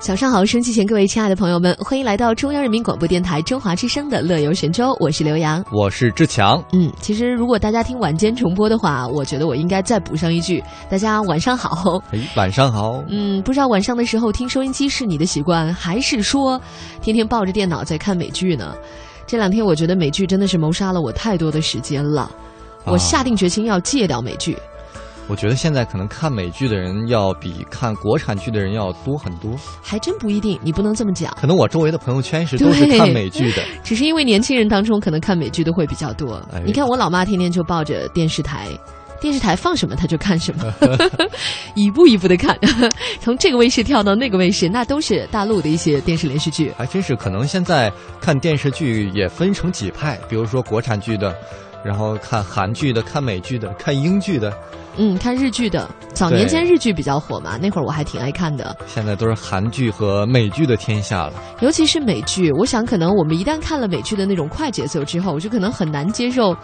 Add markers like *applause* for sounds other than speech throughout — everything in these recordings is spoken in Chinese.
早上好，收机前各位亲爱的朋友们，欢迎来到中央人民广播电台中华之声的《乐游神州》，我是刘洋，我是志强。嗯，其实如果大家听晚间重播的话，我觉得我应该再补上一句：大家晚上好。哎，晚上好。嗯，不知道晚上的时候听收音机是你的习惯，还是说天天抱着电脑在看美剧呢？这两天我觉得美剧真的是谋杀了我太多的时间了，我下定决心要戒掉美剧。我觉得现在可能看美剧的人要比看国产剧的人要多很多，还真不一定，你不能这么讲。可能我周围的朋友圈是都是看美剧的，只是因为年轻人当中可能看美剧的会比较多。你看我老妈天天就抱着电视台，电视台放什么她就看什么，*laughs* 一步一步的看，*laughs* 从这个卫视跳到那个卫视，那都是大陆的一些电视连续剧。还真是，可能现在看电视剧也分成几派，比如说国产剧的，然后看韩剧的，看美剧的，看英剧的。嗯，看日剧的，早年间日剧比较火嘛，那会儿我还挺爱看的。现在都是韩剧和美剧的天下了。尤其是美剧，我想可能我们一旦看了美剧的那种快节奏之后，我就可能很难接受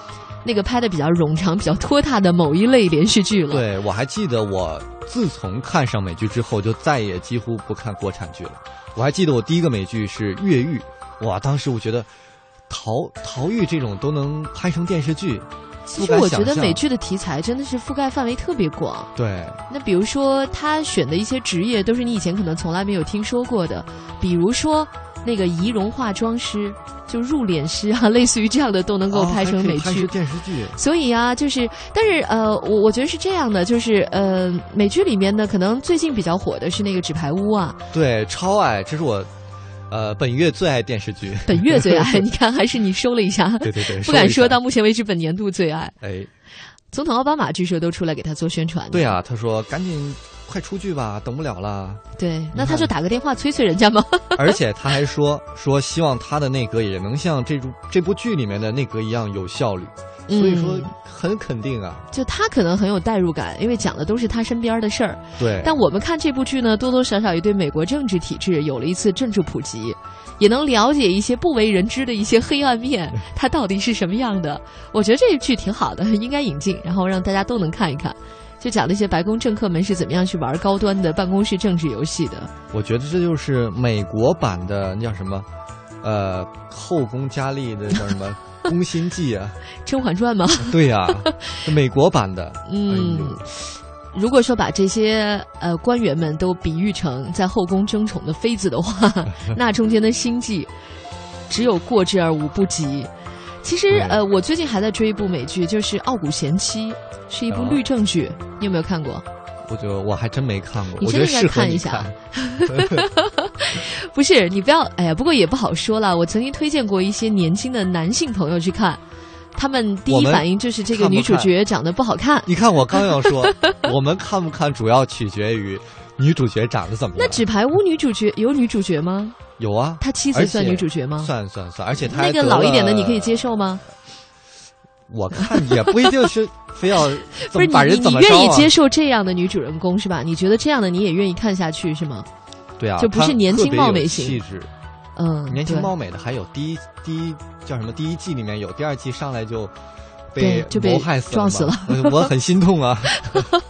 那个拍的比较冗长、比较拖沓的某一类连续剧了。对，我还记得我自从看上美剧之后，就再也几乎不看国产剧了。我还记得我第一个美剧是《越狱》，哇，当时我觉得逃逃狱这种都能拍成电视剧。其实我觉得美剧的题材真的是覆盖范围特别广。对。那比如说他选的一些职业都是你以前可能从来没有听说过的，比如说那个仪容化妆师，就入殓师啊，*laughs* 类似于这样的都能够拍成美剧、电视剧。所以啊，就是，但是呃，我我觉得是这样的，就是呃，美剧里面呢，可能最近比较火的是那个《纸牌屋》啊。对，超爱，这是我。呃，本月最爱电视剧。本月最爱，*laughs* 你看还是你收了一下。对对对，不敢说到目前为止本年度最爱。哎，总统奥巴马据说都出来给他做宣传。对啊，他说赶紧快出剧吧，等不了了。对，那他就打个电话催催人家嘛？*laughs* 而且他还说说希望他的内阁也能像这部这部剧里面的内阁一样有效率。所以说很肯定啊，就他可能很有代入感，因为讲的都是他身边的事儿。对，但我们看这部剧呢，多多少少也对美国政治体制有了一次政治普及，也能了解一些不为人知的一些黑暗面，*laughs* 它到底是什么样的。我觉得这剧挺好的，应该引进，然后让大家都能看一看。就讲那些白宫政客们是怎么样去玩高端的办公室政治游戏的。我觉得这就是美国版的那叫什么，呃，后宫佳丽的叫什么？《宫心计》啊，《甄嬛传》吗？*laughs* 对呀，美国版的。嗯，如果说把这些呃官员们都比喻成在后宫争宠的妃子的话，*laughs* 那中间的心计只有过之而无不及。其实呃，我最近还在追一部美剧，就是《傲骨贤妻》，是一部律政剧，你有没有看过？我觉得我还真没看过，你真的应该看一下。*laughs* *laughs* 不是你不要，哎呀，不过也不好说了。我曾经推荐过一些年轻的男性朋友去看，他们第一反应就是这个女主角长得不好看。你看，我刚要说，*laughs* 我们看不看主要取决于女主角长得怎么样。那《纸牌屋》女主角有女主角吗？有啊，他妻子算女主角吗？算算算，而且他那个老一点的，你可以接受吗？我看也不一定是非要不是你你愿意接受这样的女主人公是吧？你觉得这样的你也愿意看下去是吗？对啊，就不是年轻貌美型气质，嗯，年轻貌美的还有第一第一叫什么？第一季里面有，第二季上来就被就被害死撞死了，我很心痛啊。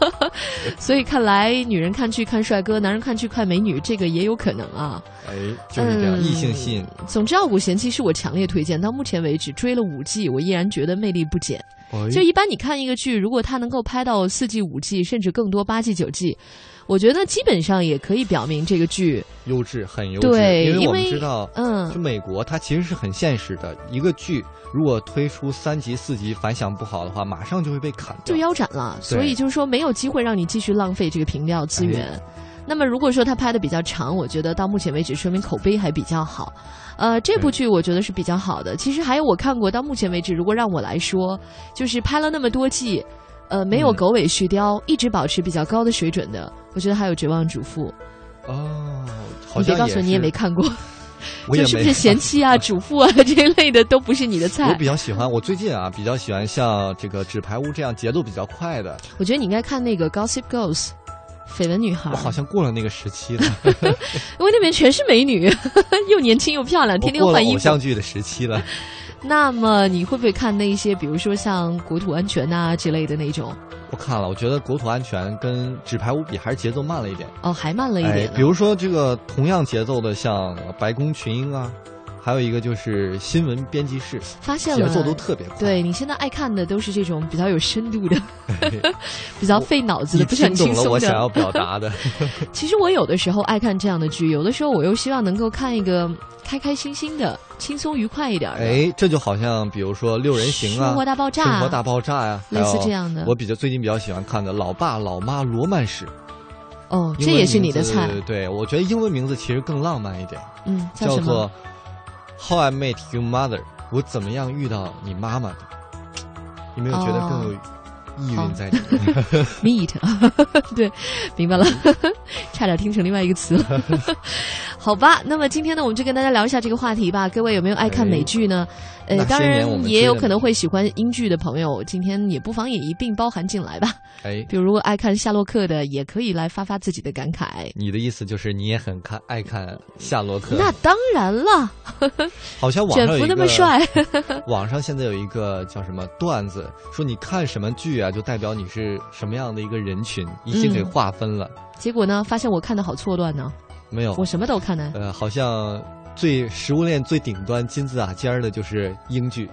*laughs* 所以看来，女人看剧看帅哥，男人看剧看美女，这个也有可能啊。哎，就是这样，异性吸引。总之，《傲骨贤妻》是我强烈推荐，到目前为止追了五季，我依然觉得魅力不减。就一般你看一个剧，如果它能够拍到四季、五季，甚至更多八季、九季，我觉得基本上也可以表明这个剧优质，很优质。对，因为我们知道，嗯，就美国它其实是很现实的，一个剧如果推出三集、四集反响不好的话，马上就会被砍掉，就腰斩了。所以就是说，没有机会让你继续浪费这个频料资源。那么如果说他拍的比较长，我觉得到目前为止说明口碑还比较好。呃，这部剧我觉得是比较好的。其实还有我看过，到目前为止，如果让我来说，就是拍了那么多季，呃，没有狗尾续貂，一直保持比较高的水准的，我觉得还有《绝望主妇》。哦，你别告诉我你也没看过，*laughs* 就是不是贤妻啊、主妇啊这一类的都不是你的菜。*laughs* 我比较喜欢，我最近啊比较喜欢像这个《纸牌屋》这样节奏比较快的。我觉得你应该看那个《Gossip Girls》。绯闻女孩我，好像过了那个时期了，*laughs* 因为那边全是美女，*laughs* 又年轻又漂亮，天天换衣服。偶像剧的时期了。那么你会不会看那一些，比如说像国土安全呐、之类的那种？我看了，我觉得国土安全跟纸牌屋比还是节奏慢了一点。哦，还慢了一点、，哎比如说这个同样节奏的，像白宫群英啊，还有一个就是新闻编辑室，发现了节奏都特别快。对你现在爱看的都是这种比较有深度的，*laughs* *laughs* 比较费脑子的，不是很听懂了轻松的。我想要表达的。*laughs* 其实我有的时候爱看这样的剧，有的时候我又希望能够看一个开开心心的、轻松愉快一点的。哎，这就好像比如说《六人行》啊，生活大爆炸生活大爆炸呀、类似这样的我比较最近比较喜欢看的《老爸老妈罗曼史》，哦，这也是你的菜。对，我觉得英文名字其实更浪漫一点，嗯，叫叫做《How I Met Your Mother》，我怎么样遇到你妈妈的？有没有觉得更有意好蕴在里面？？*laughs* Meet，对，明白了，差点听成另外一个词了。*laughs* 好吧，那么今天呢，我们就跟大家聊一下这个话题吧。各位有没有爱看美剧呢？呃，当然也有可能会喜欢英剧的朋友，今天也不妨也一并包含进来吧。哎，比如爱看夏洛克的，也可以来发发自己的感慨。你的意思就是你也很看爱看夏洛克？那当然了，*laughs* 好像网卷福那么帅，网上现在有一个叫什么段子，说你看什么剧啊，就代表你是什么样的一个人群，已经给嗯划分了。结果呢，发现我看的好错乱呢。没有我，什么都看呢。呃，好像最食物链最顶端金字塔尖儿的就是英剧，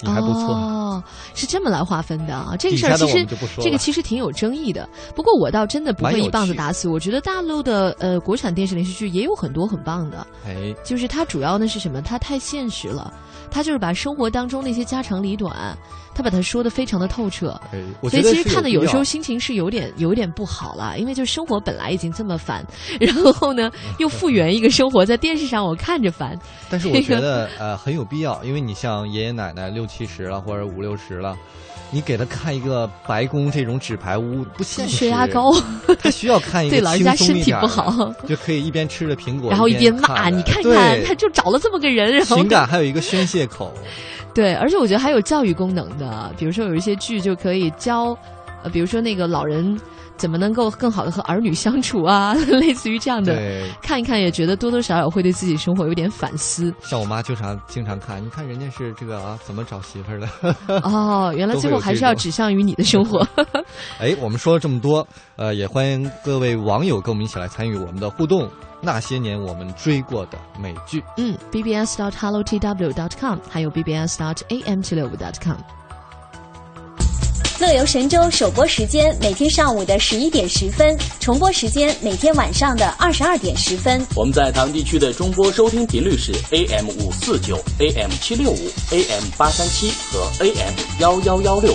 你还不错。哦，是这么来划分的啊。这个事儿其实这个其实挺有争议的。不过我倒真的不会一棒子打死。我觉得大陆的呃国产电视连续剧也有很多很棒的，哎，就是它主要呢是什么？它太现实了，它就是把生活当中那些家长里短，它把他说的非常的透彻。哎，所以其实看的有时候心情是有点有点不好了，因为就生活本来已经这么烦，*laughs* 然后呢 *laughs* 又复原一个生活，在电视上我看着烦。*laughs* 但是我觉得呃很有必要，因为你像爷爷奶奶六七十了或者五六十了，你给他看一个白宫这种纸牌屋不现实，血压高，他需要看一个对老人家身体不好，就可以一边吃着苹果，然后一边骂看你看看，他就找了这么个人，然后情感还有一个宣泄口。对，而且我觉得还有教育功能的，比如说有一些剧就可以教，呃，比如说那个老人怎么能够更好的和儿女相处啊，*laughs* 类似于这样的，对，看一看也觉得多多少少会对自己生活有点反思。像我妈经常经常看，你看人家是这个啊，怎么找媳妇儿的？*laughs* 哦，原来最后还是要指向于你的生活。*laughs* 哎，我们说了这么多，呃，也欢迎各位网友跟我们一起来参与我们的互动。那些年我们追过的美剧，嗯，bbs dot hello tw dot com，还有 bbs dot am 七六五 dot com。乐游神州首播时间每天上午的十一点十分，重播时间每天晚上的二十二点十分。我们在台湾地区的中波收听频率是 AM 五四九、AM 七六五、AM 八三七和 AM 幺幺幺六。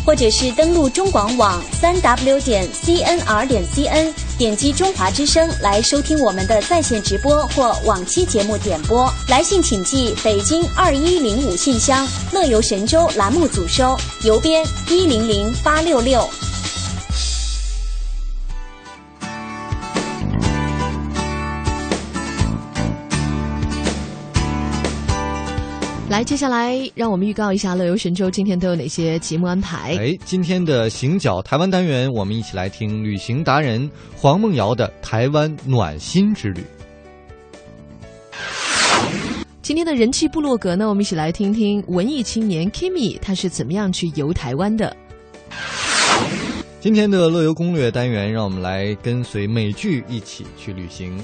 或者是登录中广网三 w 点 cnr 点 cn，点击中华之声来收听我们的在线直播或往期节目点播。来信请寄北京二一零五信箱，乐游神州栏目组收，邮编一零零八六六。来，接下来让我们预告一下乐游神州今天都有哪些节目安排。哎，今天的行脚台湾单元，我们一起来听旅行达人黄梦瑶的台湾暖心之旅。今天的人气部落格呢，我们一起来听听文艺青年 Kimi 他是怎么样去游台湾的。今天的乐游攻略单元，让我们来跟随美剧一起去旅行。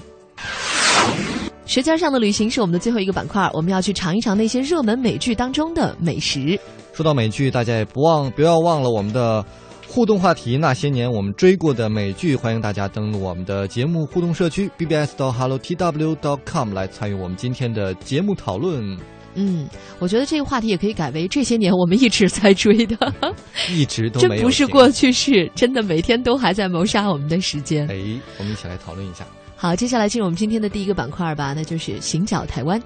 舌尖上的旅行是我们的最后一个板块，我们要去尝一尝那些热门美剧当中的美食。说到美剧，大家也不忘不要忘了我们的互动话题，那些年我们追过的美剧，欢迎大家登录我们的节目互动社区 bbs 到 hello tw dot com 来参与我们今天的节目讨论。嗯，我觉得这个话题也可以改为这些年我们一直在追的，一直都这没有停不是过去式，真的每天都还在谋杀我们的时间。哎，我们一起来讨论一下。好，接下来进入我们今天的第一个板块吧，那就是行脚台湾。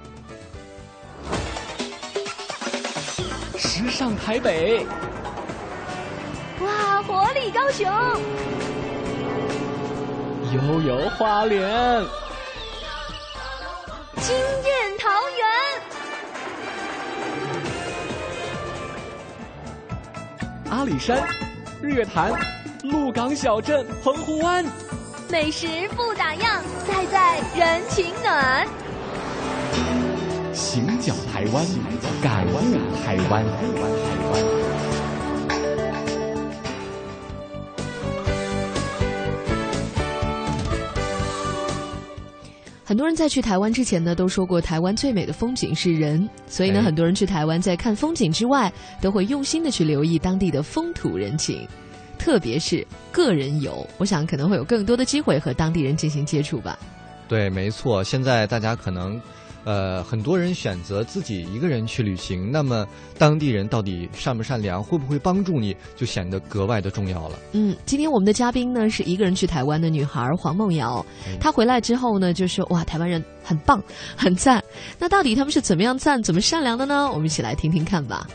时尚台北，哇活力高雄，悠悠花莲，惊艳桃园，阿里山，日月潭，鹿港小镇，澎湖湾，美食不打烊，赛在人情暖。行脚台湾，感悟台湾。很多人在去台湾之前呢，都说过台湾最美的风景是人，所以呢，哎很多人去台湾在看风景之外，都会用心的去留意当地的风土人情，特别是个人游，我想可能会有更多的机会和当地人进行接触吧。对，没错。现在大家可能，呃，很多人选择自己一个人去旅行，那么当地人到底善不善良，会不会帮助你，就显得格外的重要了。嗯，今天我们的嘉宾呢是一个人去台湾的女孩黄梦瑶，她回来之后呢就说哇，台湾人很棒，很赞。那到底他们是怎么样赞、怎么善良的呢？我们一起来听听看吧。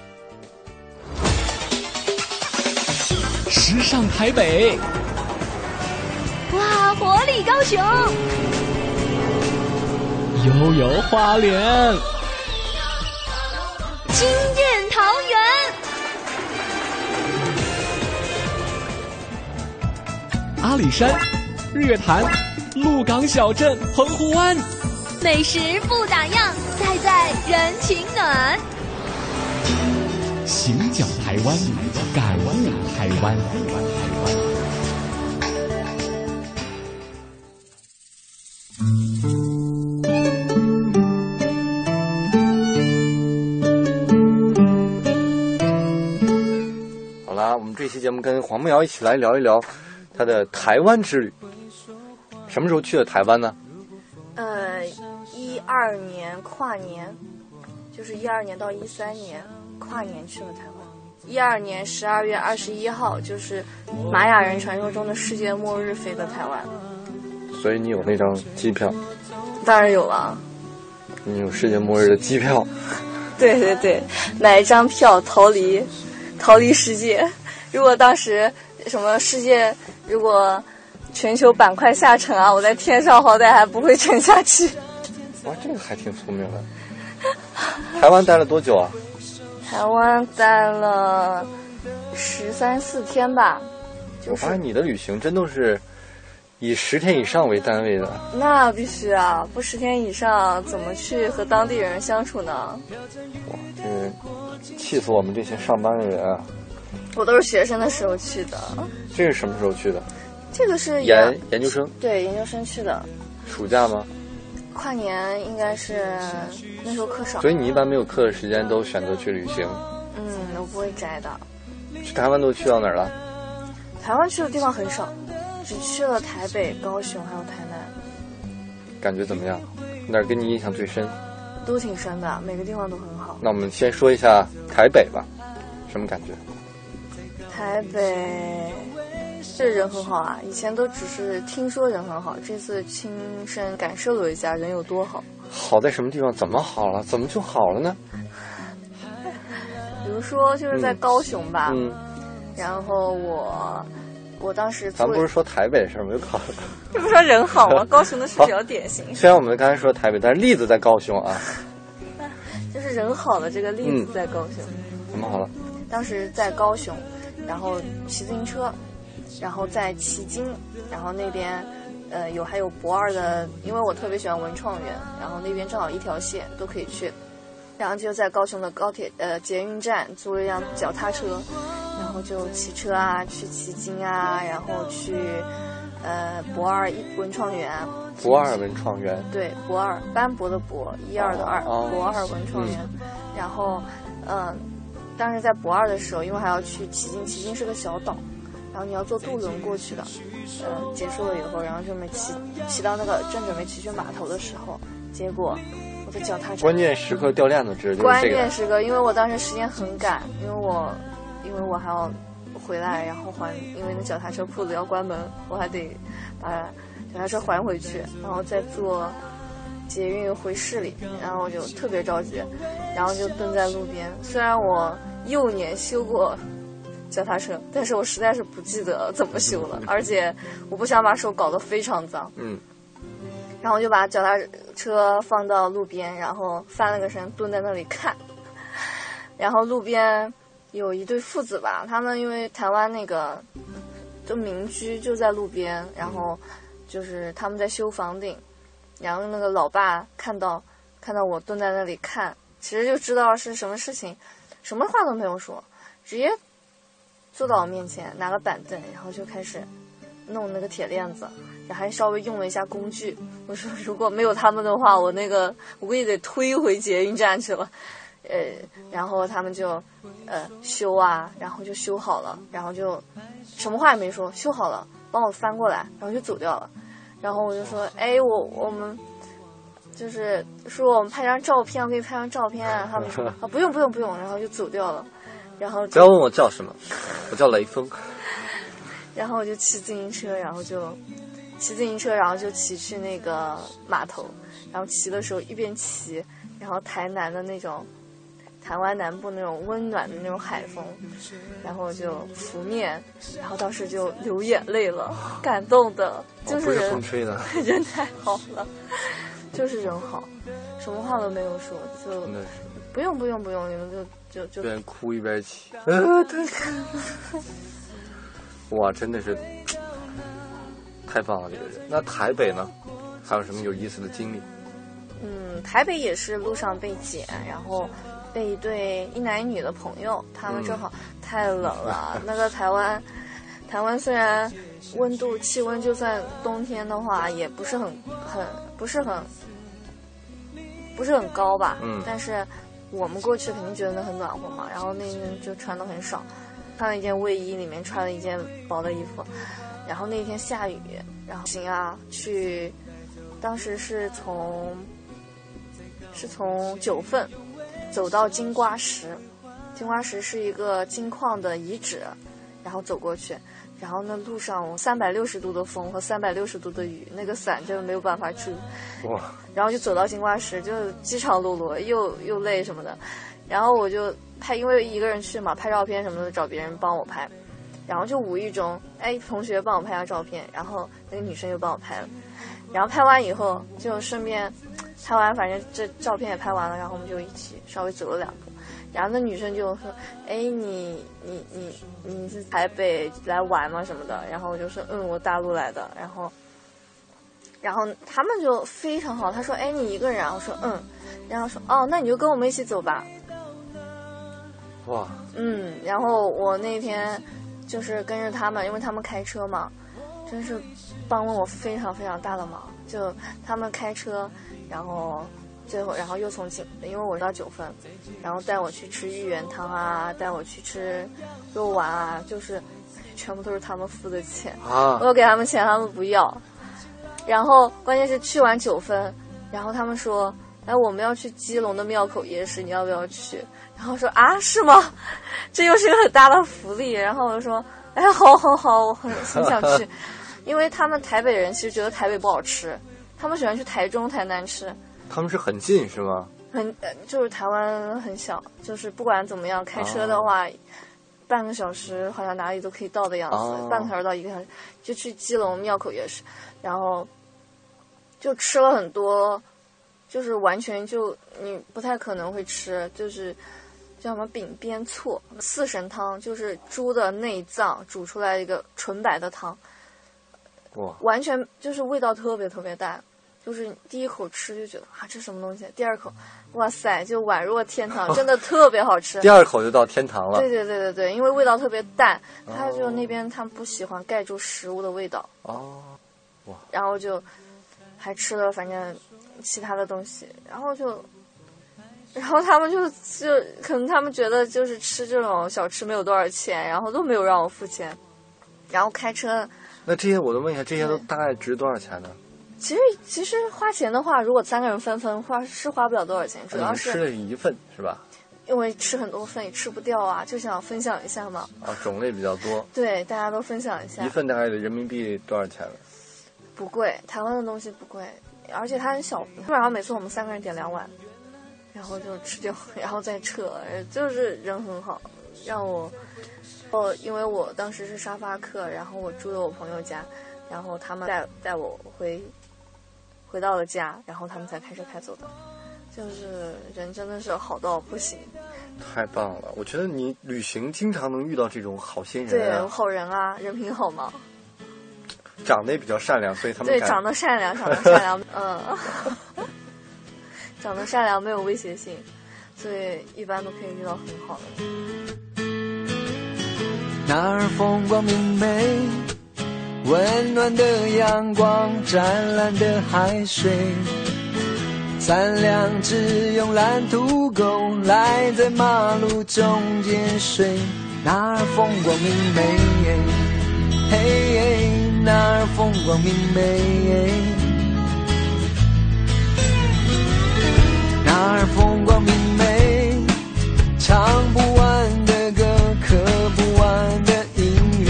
时尚台北，哇，活力高雄，悠悠花莲，惊艳桃园，阿里山，日月潭，鹿港小镇，澎湖湾，美食不打烊，赛在人情暖。行脚台湾，感悟台湾。好啦，我们这期节目跟黄梦瑶一起来聊一聊她的台湾之旅。什么时候去的台湾呢？呃，一二年跨年，就是一二年到一三年跨年去了台湾。一二年十二月二十一号，就是玛雅人传说中的世界末日飞到台湾。所以你有那张机票，当然有了，你有世界末日的机票。*laughs* 对对对，买一张票逃离，逃离世界。如果当时什么世界，如果全球板块下沉啊，我在天上好歹还不会沉下去。哇，这个还挺聪明的。台湾待了多久啊？台湾待了十三四天吧，就是我发现你的旅行真都是以十天以上为单位的。那必须啊，不十天以上怎么去和当地人相处呢？哇，这个气死我们这些上班的人啊！我都是学生的时候去的，这是什么时候去的？这个是研研究生，对研究生去的，暑假吗？跨年应该是那时候课少所，以你一般没有课的时间都选择去旅行。嗯，我不会宅的。去台湾都去到哪儿了？台湾去的地方很少，只去了台北、高雄还有台南，感觉怎么样？哪儿给你印象最深？都挺深的，每个地方都很好。那我们先说一下台北吧，什么感觉？台北这人很好啊，以前都只是听说人很好，这次亲身感受了一下人有多好。好在什么地方？怎么好了？怎么就好了呢？*laughs* 比如说就是在高雄吧，嗯，然后我我当时咱做不是说台北的事儿吗？又考。这不说人好吗？*laughs* 高雄的是比较典型，虽然我们刚才说台北，但是例子在高雄啊。*laughs* 就是人好的这个例嗯子在高雄。怎么好了？当时在高雄，然后骑自行车，然后在旗津，然后那边呃有还有博二的，因为我特别喜欢文创园，然后那边正好一条线都可以去，然后就在高雄的高铁呃捷运站租了一辆脚踏车，然后就骑车啊去旗津啊，然后去呃博二一文创园，博二文创园。对，博二斑驳的博，一二的二，博二文创园。然后，嗯，当时在博二的时候，因为还要去旗津，旗津是个小岛，然后你要坐渡轮过去的。嗯，结束了以后，然后准备骑骑到那个正准备骑去码头的时候，结果我的脚踏车关键时刻掉链子，指的就是关键。时刻，因为我当时时间很赶，因为我因为我还要回来，然后还因为那脚踏车铺子要关门，我还得把脚踏车还回去，然后再坐捷运回市里，然后我就特别着急，然后就蹲在路边。虽然我幼年修过脚踏车，但是我实在是不记得怎么修了，而且我不想把手搞得非常脏。嗯，然后就把脚踏车放到路边，然后翻了个身，蹲在那里看。然后路边有一对父子吧，他们因为台湾那个就民居就在路边，然后就是他们在修房顶，然后那个老爸看到看到我蹲在那里看，其实就知道是什么事情，什么话都没有说，直接坐到我面前，拿个板凳，然后就开始弄那个铁链子，然后还稍微用了一下工具。我说如果没有他们的话，我那个我估计得推回捷运站去了。呃，然后他们就呃修啊，然后就修好了，然后就什么话也没说，修好了，帮我翻过来，然后就走掉了。然后我就说，哎，我我们就是说我们拍张照片，我给你拍张照片。他们说啊，不用不用不用，然后就走掉了。然后不要问我叫什么，我叫雷锋。然后我就骑自行车，然后就骑自行车，然后就骑去那个码头。然后骑的时候一边骑，然后台南的那种。台湾南部那种温暖的那种海风，然后就拂面，然后当时就流眼泪了，感动的，就是人风吹的，*laughs* 人太好了，*laughs* 就是人好，什么话都没有说，就不用不用不用，你们就就就一边哭一边骑，*laughs* 哇，真的是太棒了，这个人。那台北呢，还有什么有意思的经历？嗯，台北也是路上被捡，然后。被一对一男一女的朋友，他们正好太冷了。*laughs* 那个台湾，台湾虽然温度气温就算冬天的话也不是很很不是很不是很高吧，嗯，但是我们过去肯定觉得那很暖和嘛。然后那天就穿的很少，穿了一件卫衣，里面穿了一件薄的衣服。然后那天下雨，然后行啊，去，当时是从是从九份。走到金瓜石，金瓜石是一个金矿的遗址，然后走过去，然后那路上三百六十度的风和三百六十度的雨，那个伞就没有办法遮。哇！然后就走到金瓜石，就饥肠辘辘，又又累什么的，然后我就拍，因为一个人去嘛，拍照片什么的找别人帮我拍，然后就无意中，哎，同学帮我拍下照片，然后那个女生又帮我拍了，然后拍完以后就顺便。拍完，反正这照片也拍完了，然后我们就一起稍微走了两步，然后那女生就说：“哎，你你你你是台北来玩吗？什么的？”然后我就说：“嗯，我大陆来的。”然后，然后他们就非常好，他说：“哎，你一个人？”我说：“嗯。”然后说：“哦，那你就跟我们一起走吧。”哇！嗯，然后我那天就是跟着他们，因为他们开车嘛，真是帮了我非常非常大的忙。就他们开车。然后最后，然后又从景，因为我到九份，然后带我去吃芋圆汤啊，带我去吃肉丸啊，就是全部都是他们付的钱啊。我给他们钱，他们不要。然后关键是去完九份，然后他们说：“哎，我们要去基隆的庙口夜市，你要不要去？”然后说：“啊，是吗？*laughs* 这又是个很大的福利。”然后我就说：“哎，好好好，我很很想去，因为他们台北人其实觉得台北不好吃。”他们喜欢去台中、台南吃，他们是很近是吗？很，就是台湾很小，就是不管怎么样，开车的话，半个小时好像哪里都可以到的样子，半个小时到一个小时，就去基隆庙口夜市，然后就吃了很多，就是完全就你不太可能会吃，就是叫什么饼边醋四神汤，就是猪的内脏煮出来一个纯白的汤。完全就是味道特别特别淡，就是第一口吃就觉得啊这什么东西，第二口，哇塞就宛若天堂，真的 *laughs* 特别好吃。第二口就到天堂了。对对对对对，因为味道特别淡，他就那边他们不喜欢盖住食物的味道。哦，哇！然后就还吃了反正其他的东西，然后就，然后他们就就可能他们觉得就是吃这种小吃没有多少钱，然后都没有让我付钱，然后开车。那这些我都问一下，这些都大概值多少钱呢？其实其实花钱的话，如果三个人分分花是花不了多少钱，主要是吃了一份是吧？因为吃很多份也吃不掉啊，就想分享一下嘛。啊，种类比较多。对，大家都分享一下。一份大概人民币多少钱呢？不贵，台湾的东西不贵，而且它很小。基本上每次我们三个人点两碗，然后就吃掉，*laughs* 然后再撤，就是人很好，让我，哦，因为我当时是沙发客，然后我住的我朋友家，然后他们带带我回，回到了家，然后他们才开车开走的。就是人真的是好到不行，太棒了！我觉得你旅行经常能遇到这种好心人、啊，对，好人啊，人品好吗？长得也比较善良，所以他们对长得善良，长得善良，*laughs* 嗯，*laughs* 长得善良没有威胁性，所以一般都可以遇到很好的。那儿风光明媚，温暖的阳光，湛蓝的海水。三两只慵懒土狗赖在马路中间睡，那儿风光明媚，嘿，那儿风光明媚，那儿风光明媚，唱不完的歌，刻不完的音乐，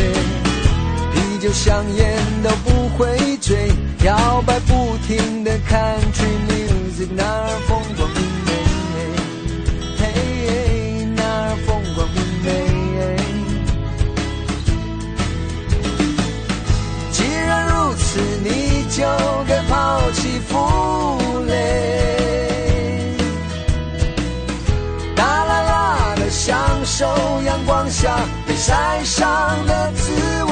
啤酒香烟都不会醉，摇摆不停的 country music。那儿风光明媚，你就该抛弃负累，大啦啦的享受阳光下被晒伤的滋味，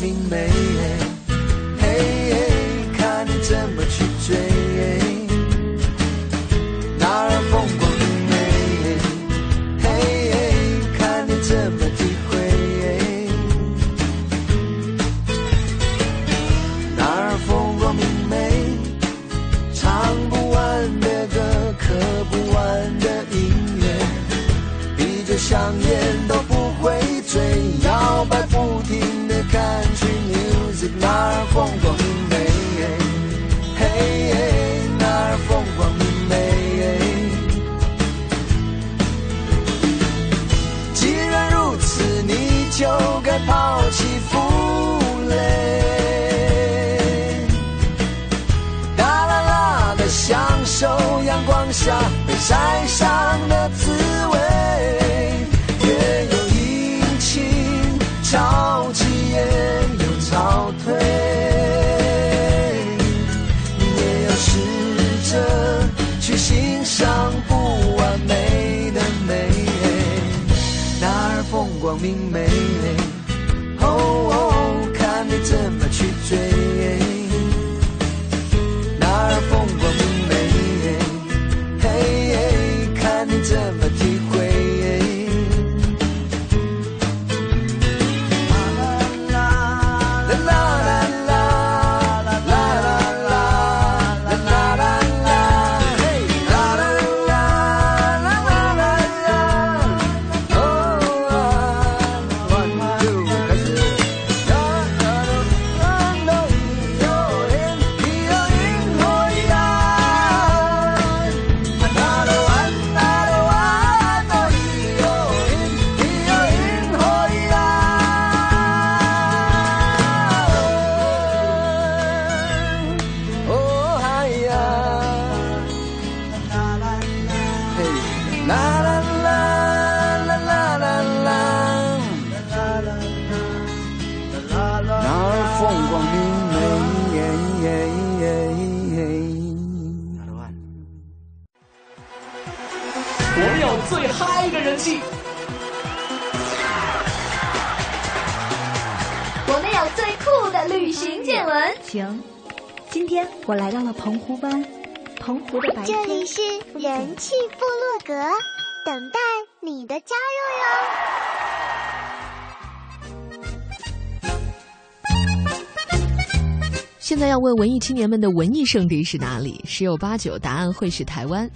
loving man. saw 文艺青年们的文艺圣地是哪里？十有八九答案会是台湾。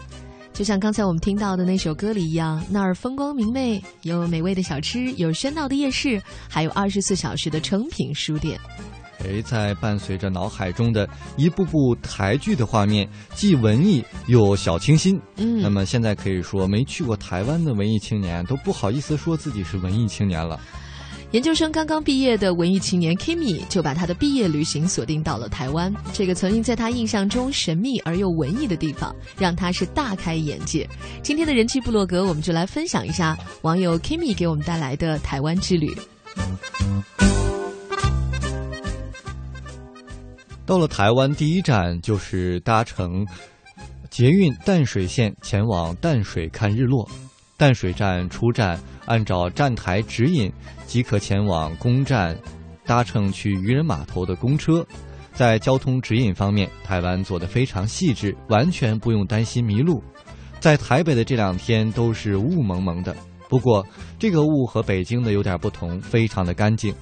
就像刚才我们听到的那首歌里一样，那儿风光明媚，有美味的小吃，有喧闹的夜市，还有二十四小时的成品书店。哎，在伴随着脑海中的一部部台剧的画面，既文艺又小清新。嗯，那么现在可以说，没去过台湾的文艺青年都不好意思说自己是文艺青年了。研究生刚刚毕业的文艺青年 Kimi 就把他的毕业旅行锁定到了台湾，这个曾经在他印象中神秘而又文艺的地方，让他是大开眼界。今天的人气部落格，我们就来分享一下网友 Kimi 给我们带来的台湾之旅。到了台湾，第一站就是搭乘捷运淡水线前往淡水看日落。淡水站出站，按照站台指引即可前往公站，搭乘去渔人码头的公车。在交通指引方面，台湾做得非常细致，完全不用担心迷路。在台北的这两天都是雾蒙蒙的，不过这个雾和北京的有点不同，非常的干净。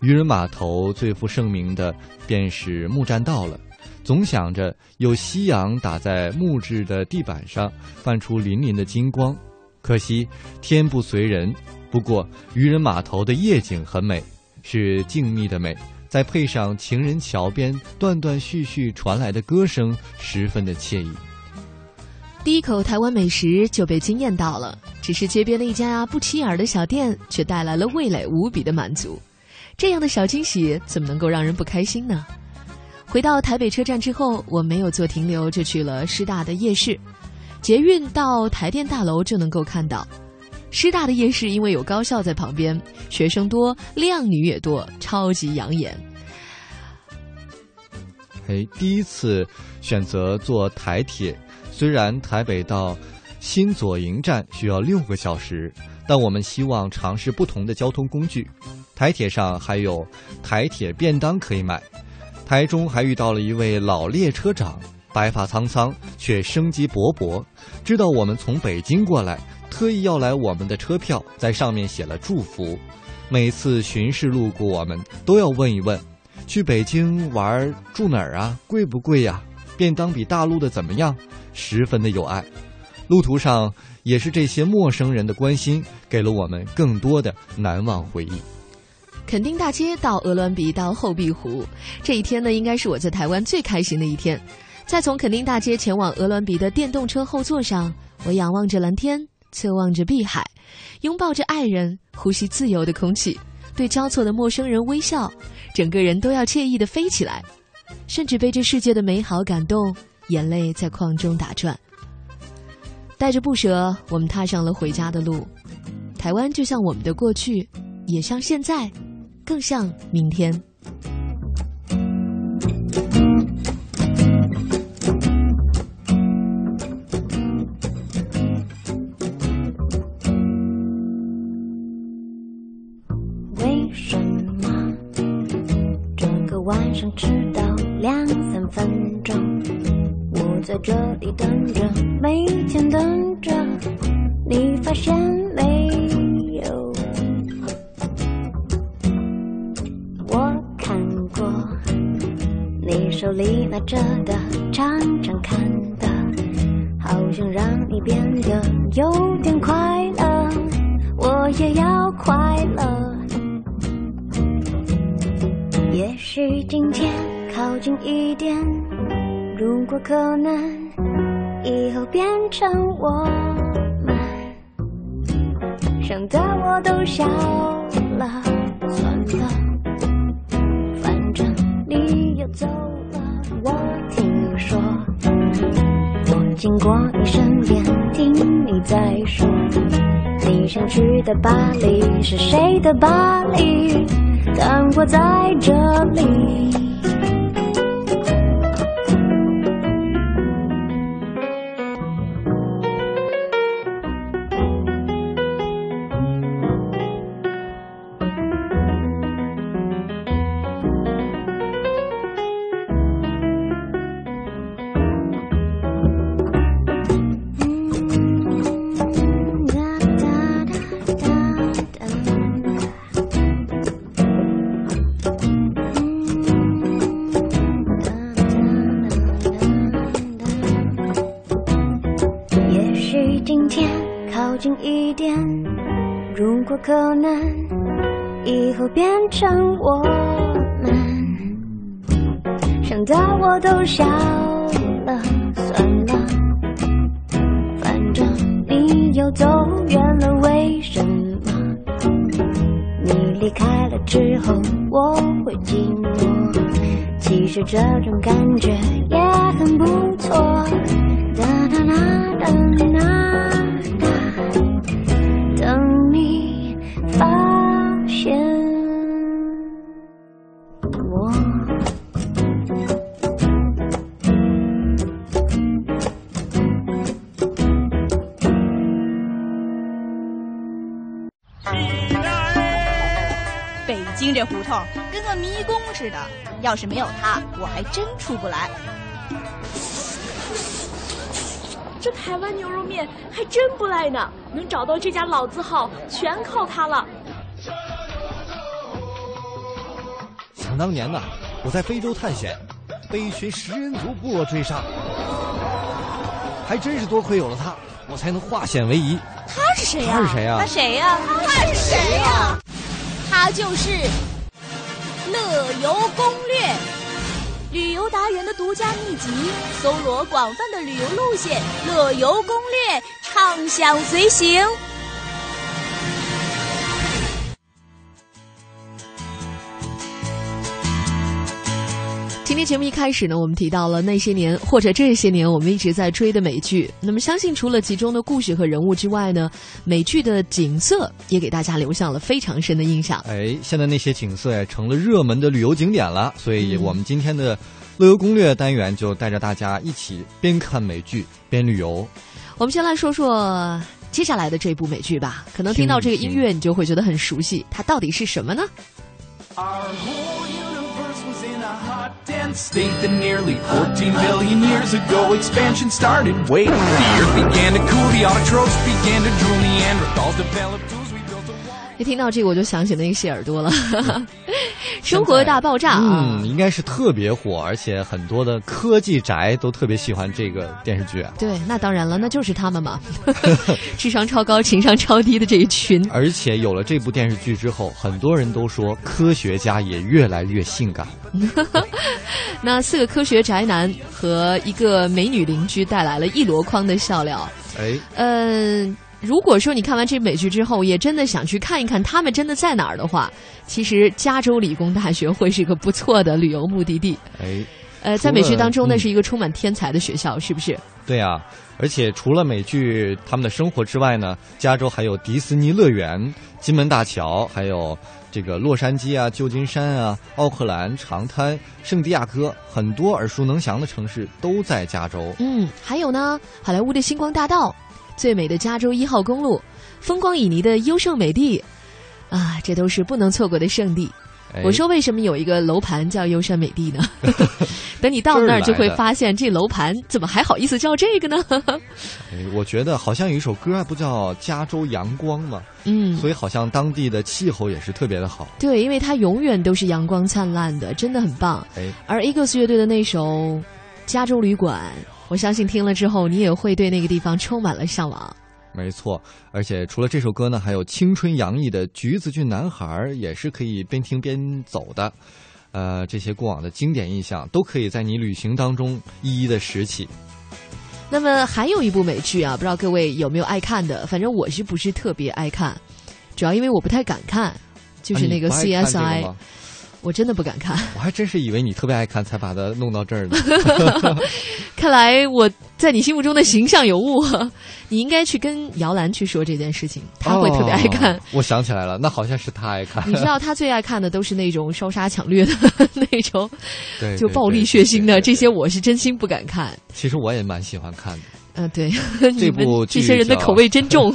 渔人码头最负盛名的便是木栈道了，总想着有夕阳打在木质的地板上，泛出粼粼的金光。可惜天不随人，不过渔人码头的夜景很美，是静谧的美，再配上情人桥边断断续续传来的歌声，十分的惬意。第一口台湾美食就被惊艳到了，只是街边的一家不起眼的小店，却带来了味蕾无比的满足。这样的小惊喜怎么能够让人不开心呢？回到台北车站之后，我没有做停留，就去了师大的夜市。捷运到台电大楼就能够看到，师大的夜市因为有高校在旁边，学生多，靓女也多，超级养眼。哎，第一次选择坐台铁，虽然台北到新左营站需要六个小时，但我们希望尝试不同的交通工具。台铁上还有台铁便当可以买。台中还遇到了一位老列车长。白发苍苍却生机勃勃，知道我们从北京过来，特意要来我们的车票，在上面写了祝福。每次巡视路过我们，都要问一问：去北京玩住哪儿啊？贵不贵呀？便当比大陆的怎么样？十分的有爱。路途上也是这些陌生人的关心，给了我们更多的难忘回忆。垦丁大街到鹅銮鼻到后壁湖，这一天呢，应该是我在台湾最开心的一天。在从垦丁大街前往鹅銮鼻的电动车后座上，我仰望着蓝天，侧望着碧海，拥抱着爱人，呼吸自由的空气，对交错的陌生人微笑，整个人都要惬意的飞起来，甚至被这世界的美好感动，眼泪在眶中打转。带着不舍，我们踏上了回家的路。台湾就像我们的过去，也像现在，更像明天。里等着，每天等着，你发现没有？我看过你手里拿着的，常常看的，好像让你变得有点快乐，我也要快乐。也许今天靠近一点，如果可能，我们。想的我都笑了，算了，反正你又走了。我听说，我经过你身边，听你在说，你想去的巴黎是谁的巴黎？但我在这里。可能以后变成我们。想到我都笑了，算了，反正你又走远了，为什么？你离开了之后我会寂寞，其实这种感要是没有他，我还真出不来。这台湾牛肉面还真不赖呢，能找到这家老字号，全靠它了。想当年呐，我在非洲探险，被一群食人族部落追杀，还真是多亏有了他，我才能化险为夷。他是谁呀、他是谁呀他谁呀、他是谁呀、他就是《乐游攻略》，旅游达人的独家秘籍，搜罗广泛的旅游路线，乐游攻略，畅享随行。天节目一开始呢，我们提到了那些年或者这些年我们一直在追的美剧。那么，相信除了其中的故事和人物之外呢，美剧的景色也给大家留下了非常深的印象。哎，现在那些景色也成了热门的旅游景点了，所以嗯我们今天的乐游攻略单元就带着大家一起边看美剧边旅游。我们先来说说接下来的这部美剧吧。可能听到这个音乐，你就会觉得很熟悉。它到底是什么呢？Hot, dense state that nearly 14 billion years ago expansion started. Wait, the earth began to cool, the autotrophs began to drool, Neanderthals developed 一听到这个，我就想起那个谢耳朵了，*laughs*《生活大爆炸》啊。嗯，应该是特别火，而且很多的科技宅都特别喜欢这个电视剧啊。对，那当然了，那就是他们嘛，*laughs* 智商超高、情商超低的这一群。而且有了这部电视剧之后，很多人都说科学家也越来越性感。*laughs* 那四个科学宅男和一个美女邻居带来了一箩筐的笑料。哎，嗯、如果说你看完这美剧之后，也真的想去看一看他们真的在哪儿的话，其实加州理工大学会是一个不错的旅游目的地。哎，呃，在美剧当中，那嗯是一个充满天才的学校，是不是？对啊，而且除了美剧他们的生活之外呢，加州还有迪士尼乐园、金门大桥，还有这个洛杉矶啊、旧金山啊、奥克兰、长滩、圣地亚哥，很多耳熟能详的城市都在加州。嗯，还有呢，好莱坞的星光大道，最美的加州一号公路，风光旖旎的优胜美地，啊，这都是不能错过的圣地。哎我说为什么有一个楼盘叫优胜美地呢？*laughs* 等你到那儿就会发现，这楼盘怎么还好意思叫这个呢？*laughs* 哎，我觉得好像有一首歌不叫《加州阳光》嘛，嗯，所以好像当地的气候也是特别的好。对，因为它永远都是阳光灿烂的，真的很棒。哎，而 Eagles 乐队的那首《加州旅馆》，我相信听了之后，你也会对那个地方充满了向往。没错，而且除了这首歌呢，还有青春洋溢的《橘子郡男孩》也是可以边听边走的。呃，这些过往的经典印象都可以在你旅行当中一一的拾起。那么还有一部美剧啊，不知道各位有没有爱看的？反正我是不是特别爱看，主要因为我不太敢看，就是那个啊你不爱看这 CSI，、个吗我真的不敢看。*laughs* 我还真是以为你特别爱看，才把它弄到这儿的。*laughs* 看来我在你心目中的形象有误，你应该去跟姚兰去说这件事情，他会特别爱看。哦我想起来了，那好像是他爱看。你知道他最爱看的都是那种烧杀抢掠的 *laughs* 那种，对，就暴力血腥的，这些我是真心不敢看。其实我也蛮喜欢看的。嗯、对，这部这些人的口味真重。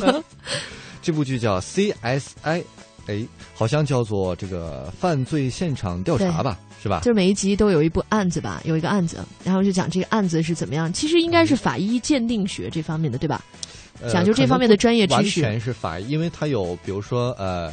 这部剧叫 CSI，哎，好像叫做这个犯罪现场调查吧，是吧？就是每一集都有一部案子吧，有一个案子，然后就讲这个案子是怎么样。其实应该是法医鉴定学这方面的，对吧？呃讲究这方面的专业知识完全是法医，因为它有比如说呃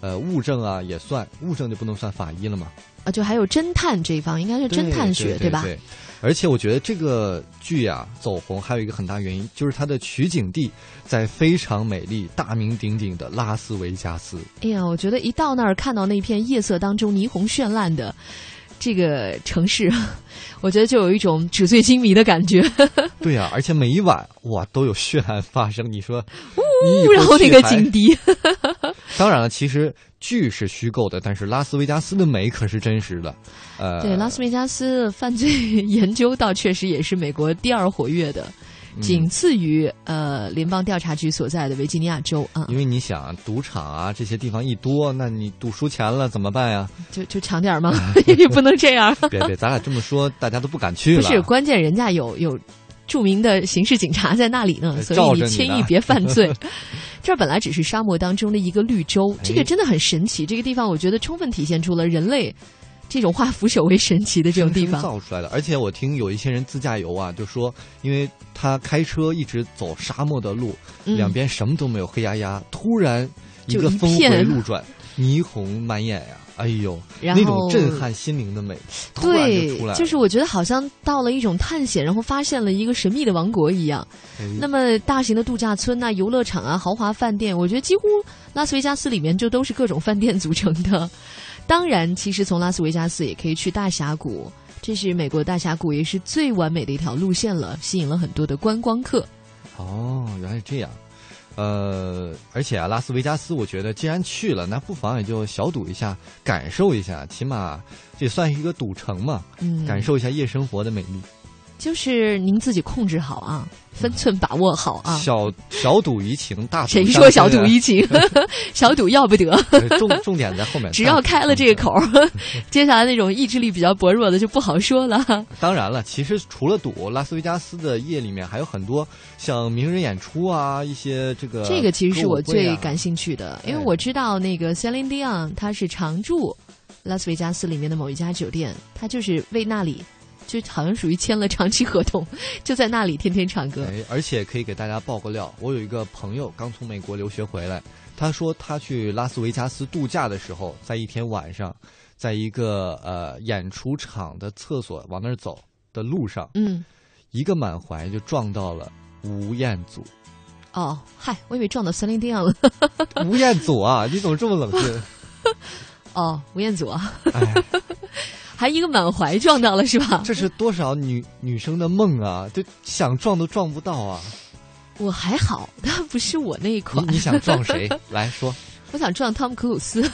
呃物证啊也算，物证就不能算法医了嘛。啊，就还有侦探这一方，应该是侦探学对，吧？对对而且我觉得这个剧啊走红还有一个很大原因，就是它的取景地在非常美丽、大名鼎鼎的拉斯维加斯。哎呀，我觉得一到那儿看到那片夜色当中霓虹绚烂的这个城市，*laughs* 我觉得就有一种纸醉金迷的感觉。*laughs* 对呀、而且每一晚哇都有血案发生，你说，呜，然后那个警笛，*laughs* 当然了，其实剧是虚构的，但是拉斯维加斯的美可是真实的。呃，对，拉斯维加斯犯罪研究倒确实也是美国第二活跃的。仅次于呃联邦调查局所在的维吉尼亚州啊，因为你想赌场啊这些地方一多，那你赌输钱了怎么办呀？就就抢点吗，*laughs* 也不能这样。别别，咱俩这么说，大家都不敢去了。不是，关键人家有有著名的刑事警察在那里呢，所以你轻易别犯罪。*laughs* 这本来只是沙漠当中的一个绿洲，这个真的很神奇。这个地方我觉得充分体现出了人类。这种化腐朽为神奇的这种地方造出来的，而且我听有一些人自驾游啊，就说，因为他开车一直走沙漠的路，嗯、两边什么都没有，黑压压，突然一个峰回路转，霓虹满眼呀、啊，哎呦，那种震撼心灵的美，对，就就是我觉得好像到了一种探险，然后发现了一个神秘的王国一样。哎、那么大型的度假村呐、啊、游乐场啊、豪华饭店，我觉得几乎拉斯维加斯里面就都是各种饭店组成的。当然，其实从拉斯维加斯也可以去大峡谷，这是美国大峡谷，也是最完美的一条路线了，吸引了很多的观光客。哦，原来是这样。呃，而且啊，拉斯维加斯，我觉得既然去了，那不妨也就小赌一下，感受一下，起码这算是一个赌城嘛，嗯，感受一下夜生活的美丽。就是您自己控制好啊，分寸把握好啊。小小赌怡情，大赌谁说小赌怡情？*laughs* 小赌要不得。重重点在后面。只要开了这个口，*laughs* 接下来那种意志力比较薄弱的就不好说了。*laughs* 当然了，其实除了赌，拉斯维加斯的夜里面还有很多像名人演出啊，一些这个、啊。这个其实是我最感兴趣的，因为我知道那个 Celine Dion 他是常驻拉斯维加斯里面的某一家酒店，他就是为那里。就好像属于签了长期合同，就在那里天天唱歌。哎，而且可以给大家爆个料，我有一个朋友刚从美国留学回来，他说他去拉斯维加斯度假的时候，在一天晚上，在一个呃演出场的厕所往那儿走的路上，嗯，一个满怀就撞到了吴彦祖。哦，嗨，我以为撞到森林地上了。*laughs* 吴彦祖啊，你怎么这么冷静？*laughs* 哦，吴彦祖啊。哎还一个满怀撞到了是吧？这是多少女女生的梦啊！就想撞都撞不到啊！我还好，但不是我那一款。你你想撞谁？来说。*laughs* 我想撞汤姆·克鲁斯。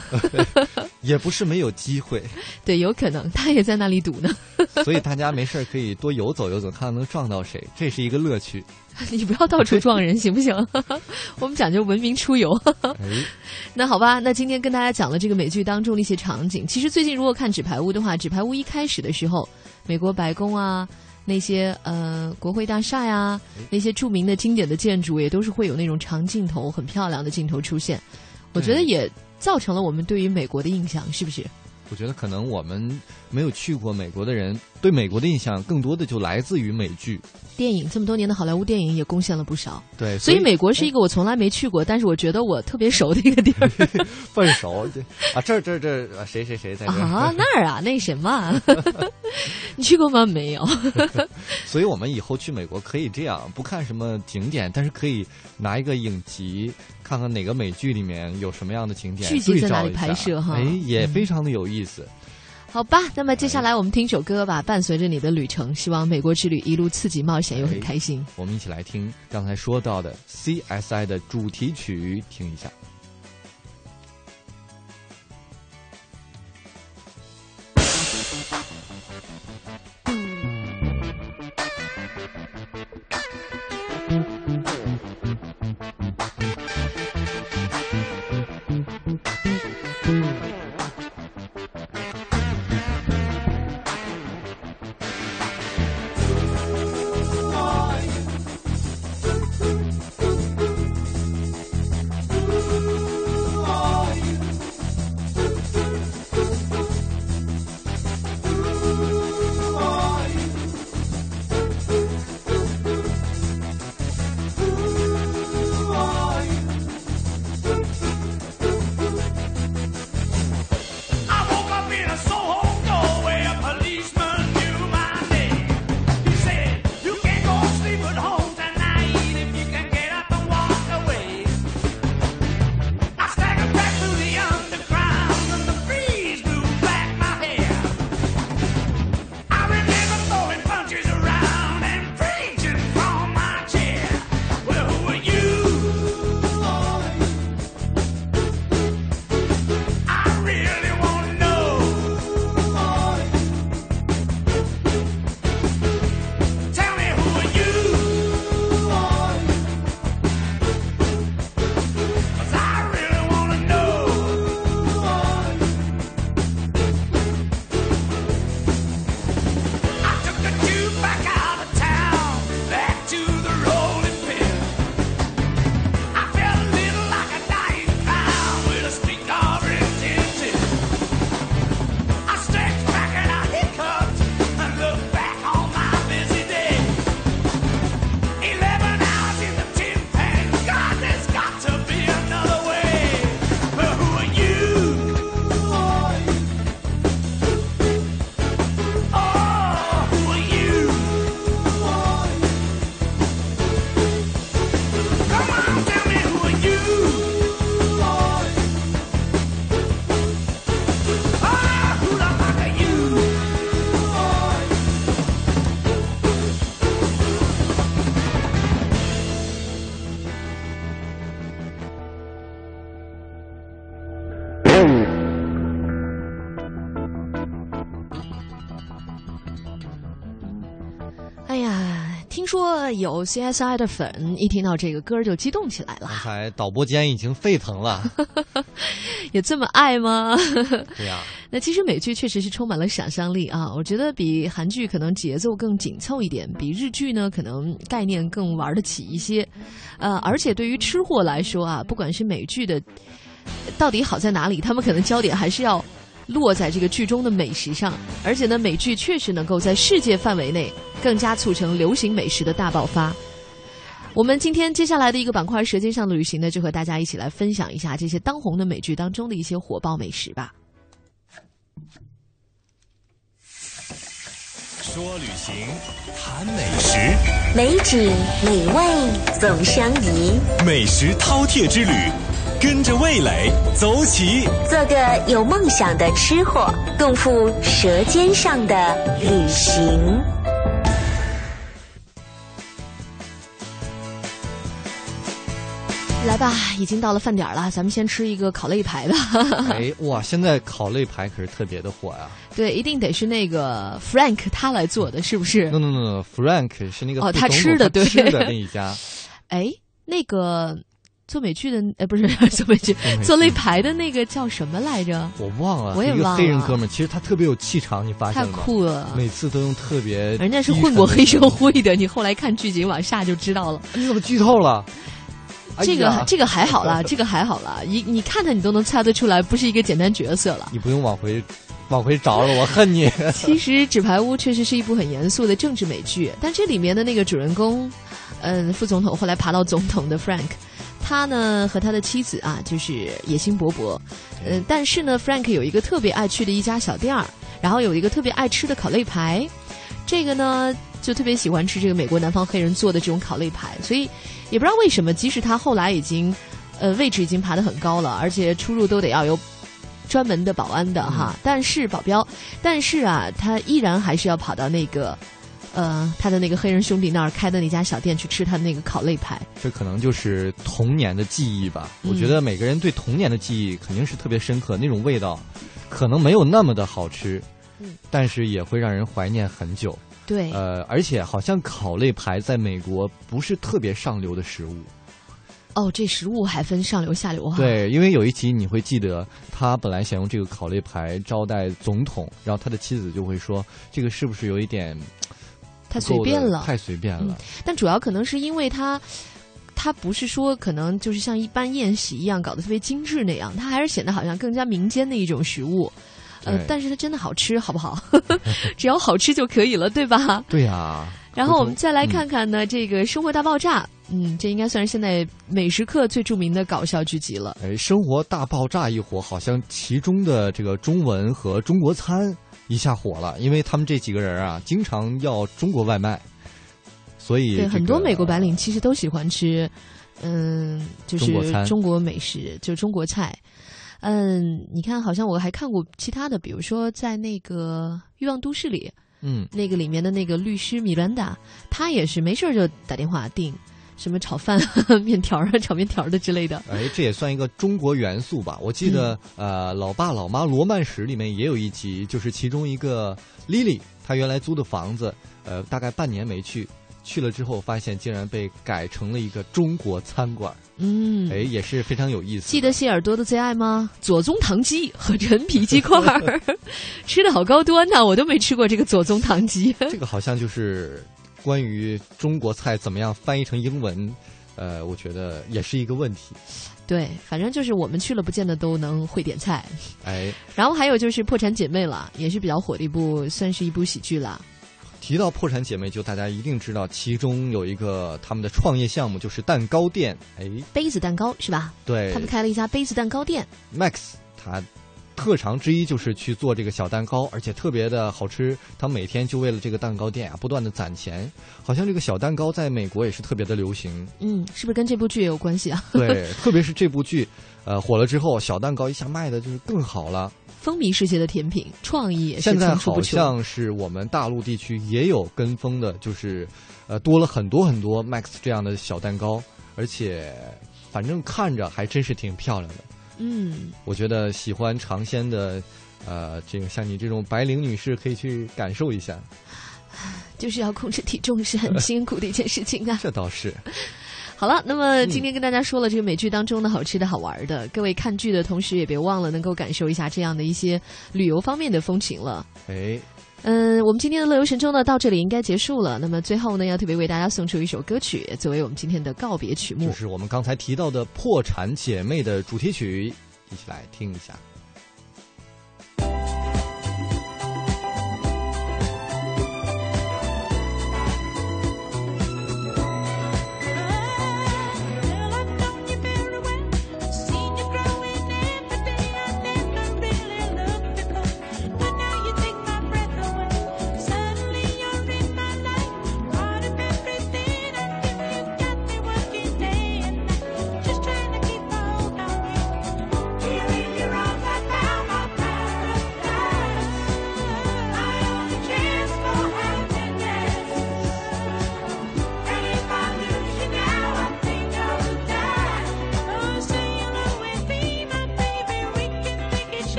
*laughs* 也不是没有机会。*laughs* 对，有可能他也在那里赌呢。*laughs* 所以大家没事可以多游走游走，看看能撞到谁，这是一个乐趣。*laughs* 你不要到处撞人，行不行？我们讲究文明出游。哎、那好吧，那今天跟大家讲了这个美剧当中的一些场景。其实最近如果看《纸牌屋》的话，《纸牌屋》一开始的时候，美国白宫啊，那些呃国会大厦呀，那些著名的经典的建筑，也都是会有那种长镜头、很漂亮的镜头出现。我觉得也造成了我们对于美国的印象，是不是？我觉得可能我们没有去过美国的人，对美国的印象更多的就来自于美剧、电影。这么多年的好莱坞电影也贡献了不少。对，所以美国是一个我从来没去过，但是我觉得我特别熟的一个地儿。*laughs* 笨熟啊！这这这谁谁谁在这啊？那儿啊？那什么？*laughs* 你去过吗？没有。*laughs* 所以我们以后去美国可以这样，不看什么景点，但是可以拿一个影集，看看哪个美剧里面有什么样的景点，剧集在哪里拍摄哈？哎，也非常的有意思。嗯、好吧，那么接下来我们听首歌吧，伴随着你的旅程，希望美国之旅一路刺激冒险又很开心。我们一起来听刚才说到的 CSI 的主题曲，听一下。有 CSI 的粉一听到这个歌儿就激动起来了刚，才导播间已经沸腾了。*laughs* 也这么爱吗？*laughs* 对呀、那其实美剧确实是充满了想象力啊，我觉得比韩剧可能节奏更紧凑一点，比日剧呢可能概念更玩得起一些，呃，而且对于吃货来说啊，不管是美剧的到底好在哪里，他们可能焦点还是要落在这个剧中的美食上，而且呢，美剧确实能够在世界范围内更加促成流行美食的大爆发。我们今天接下来的一个板块《舌尖上的旅行》呢，就和大家一起来分享一下这些当红的美剧当中的一些火爆美食吧。说旅行，谈美食，美景美味总相宜，美食饕餮之旅，跟着味蕾走起。做个有梦想的吃货，共赴舌尖上的旅行。来吧，已经到了饭点了，咱们先吃一个烤肋排吧。哎 *laughs* 哇，现在烤肋排可是特别的火呀、对，一定得是那个 Frank 他来做的，是不是？No no no no，Frank 是那个哦他吃的对吃的那一家。*laughs* 哎，那个做美剧的，呃，不是 *laughs* 做美剧，做肋排的那个叫什么来着？我忘了，我也是一个忘了黑人哥们儿，其实他特别有气场，你发现太？酷了每次都用特别人家是混过黑社会的，你后来看剧情往下就知道了。*laughs* 你怎么剧透了？哎这个呀这个还好啦，这个还好啦，你你看他你都能猜得出来，不是一个简单角色了。你不用往回往回找了，我恨你。*laughs* 其实《纸牌屋》确实是一部很严肃的政治美剧，但这里面的那个主人公，嗯，副总统后来爬到总统的 Frank，他呢和他的妻子啊，就是野心勃勃，嗯，但是呢，Frank 有一个特别爱去的一家小店儿，然后有一个特别爱吃的烤肋排，这个呢就特别喜欢吃这个美国南方黑人做的这种烤肋排，所以也不知道为什么，即使他后来已经，呃，位置已经爬得很高了，而且出入都得要有专门的保安的哈，但是保镖，但是啊，他依然还是要跑到那个，呃，他的那个黑人兄弟那儿开的那家小店去吃他的那个烤肋排。这可能就是童年的记忆吧。嗯我觉得每个人对童年的记忆肯定是特别深刻，那种味道可能没有那么的好吃，嗯但是也会让人怀念很久。对，呃，而且好像烤肋排在美国不是特别上流的食物。哦，这食物还分上流下流哈。，对，因为有一集你会记得，他本来想用这个烤肋排招待总统，然后他的妻子就会说：“这个是不是有一点太随便了，太随便了。但主要可能是因为它，它不是说可能就是像一般宴席一样搞得特别精致那样，它还是显得好像更加民间的一种食物。呃，但是它真的好吃，好不好？*laughs* 只要好吃就可以了，对吧？对呀、*laughs* 然后我们再来嗯看看呢，这个《生活大爆炸》，嗯，这应该算是现在美食课最著名的搞笑剧集了。哎，生活大爆炸一火，好像其中的这个中文和中国餐一下火了，因为他们这几个人啊，经常要中国外卖，所以、对，很多美国白领其实都喜欢吃，嗯，就是中国美食，就中国菜。嗯，你看，好像我还看过其他的，比如说在那个《欲望都市》里，嗯，那个里面的那个律师米兰达，他也是没事儿就打电话订什么炒饭、*laughs* 面条啊、炒面条的之类的。哎，这也算一个中国元素吧。我记得，嗯呃，《老爸老妈罗曼史》里面也有一集，就是其中一个 Lily，她原来租的房子，呃，大概半年没去，去了之后发现竟然被改成了一个中国餐馆。嗯，哎，也是非常有意思。记得谢耳朵的最爱吗？左宗棠鸡和陈皮鸡块儿，*laughs* 吃的好高端呐、我都没吃过这个左宗棠鸡。这个好像就是关于中国菜怎么样翻译成英文，呃，我觉得也是一个问题。对，反正就是我们去了，不见得都能会点菜。哎，然后还有就是《破产姐妹》了，也是比较火的一部，算是一部喜剧了。提到破产姐妹，就大家一定知道，其中有一个他们的创业项目就是蛋糕店。哎，杯子蛋糕是吧？对，他们开了一家杯子蛋糕店。Max 他特长之一就是去做这个小蛋糕，而且特别的好吃。他每天就为了这个蛋糕店啊，不断的攒钱。好像这个小蛋糕在美国也是特别的流行。嗯，是不是跟这部剧也有关系啊？对，*laughs* 特别是这部剧，呃，火了之后，小蛋糕一下卖的就是更好了。风靡世界的甜品，创意也是现在好。像是我们大陆地区也有跟风的，就是呃多了很多很多 Max 这样的小蛋糕，而且反正看着还真是挺漂亮的。嗯，我觉得喜欢尝鲜的，呃，这个像你这种白领女士可以去感受一下。*sighs* 就是要控制体重是很辛苦的一件事情啊。*laughs* 这倒是。*laughs* 好了，那么今天跟大家说了这个美剧当中的好吃的好玩的，各位看剧的同时也别忘了能够感受一下这样的一些旅游方面的风情了。哎，嗯，我们今天的乐游神州呢到这里应该结束了。那么最后呢，要特别为大家送出一首歌曲，作为我们今天的告别曲目，就是我们刚才提到的《破产姐妹》的主题曲，一起来听一下。